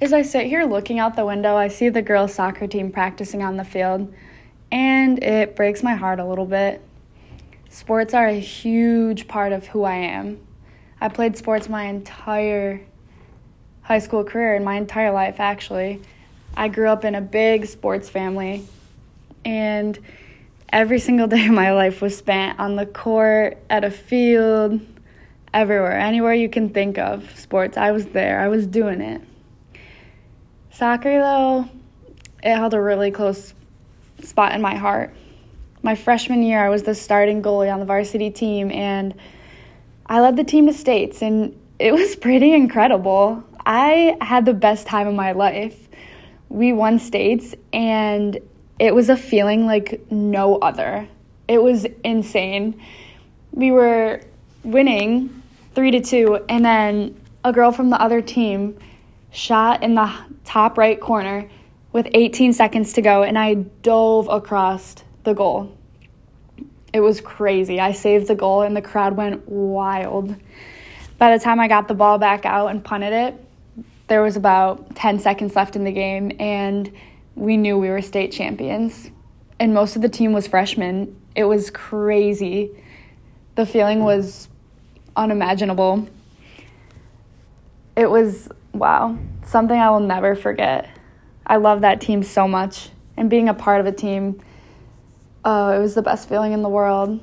As I sit here looking out the window, I see the girls' soccer team practicing on the field, and it breaks my heart a little bit. Sports are a huge part of who I am. I played sports my entire high school career and my entire life, actually. I grew up in a big sports family, and every single day of my life was spent on the court, at a field, everywhere, anywhere you can think of sports. I was there, I was doing it. Soccer, though, it held a really close spot in my heart. My freshman year, I was the starting goalie on the varsity team, and I led the team to states, and it was pretty incredible. I had the best time of my life. We won states, and it was a feeling like no other. It was insane. We were winning three to two, and then a girl from the other team shot in the top right corner with 18 seconds to go, and I dove across the goal. It was crazy. I saved the goal, and the crowd went wild. By the time I got the ball back out and punted it, there was about 10 seconds left in the game, and we knew we were state champions. And most of the team was freshmen. It was crazy. The feeling was unimaginable. It was, wow, something I will never forget. I love that team so much. And being a part of a team, oh, it was the best feeling in the world.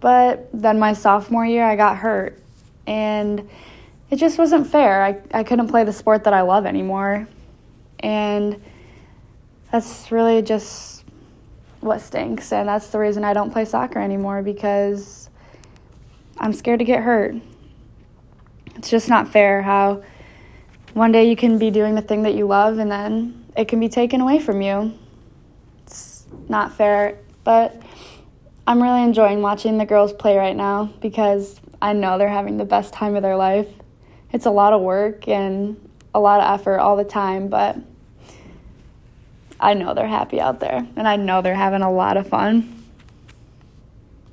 But then my sophomore year, I got hurt. And it just wasn't fair. I, I couldn't play the sport that I love anymore. And that's really just what stinks. And that's the reason I don't play soccer anymore because I'm scared to get hurt. It's just not fair how one day you can be doing the thing that you love and then it can be taken away from you. It's not fair, but I'm really enjoying watching the girls play right now because I know they're having the best time of their life. It's a lot of work and a lot of effort all the time, but I know they're happy out there and I know they're having a lot of fun.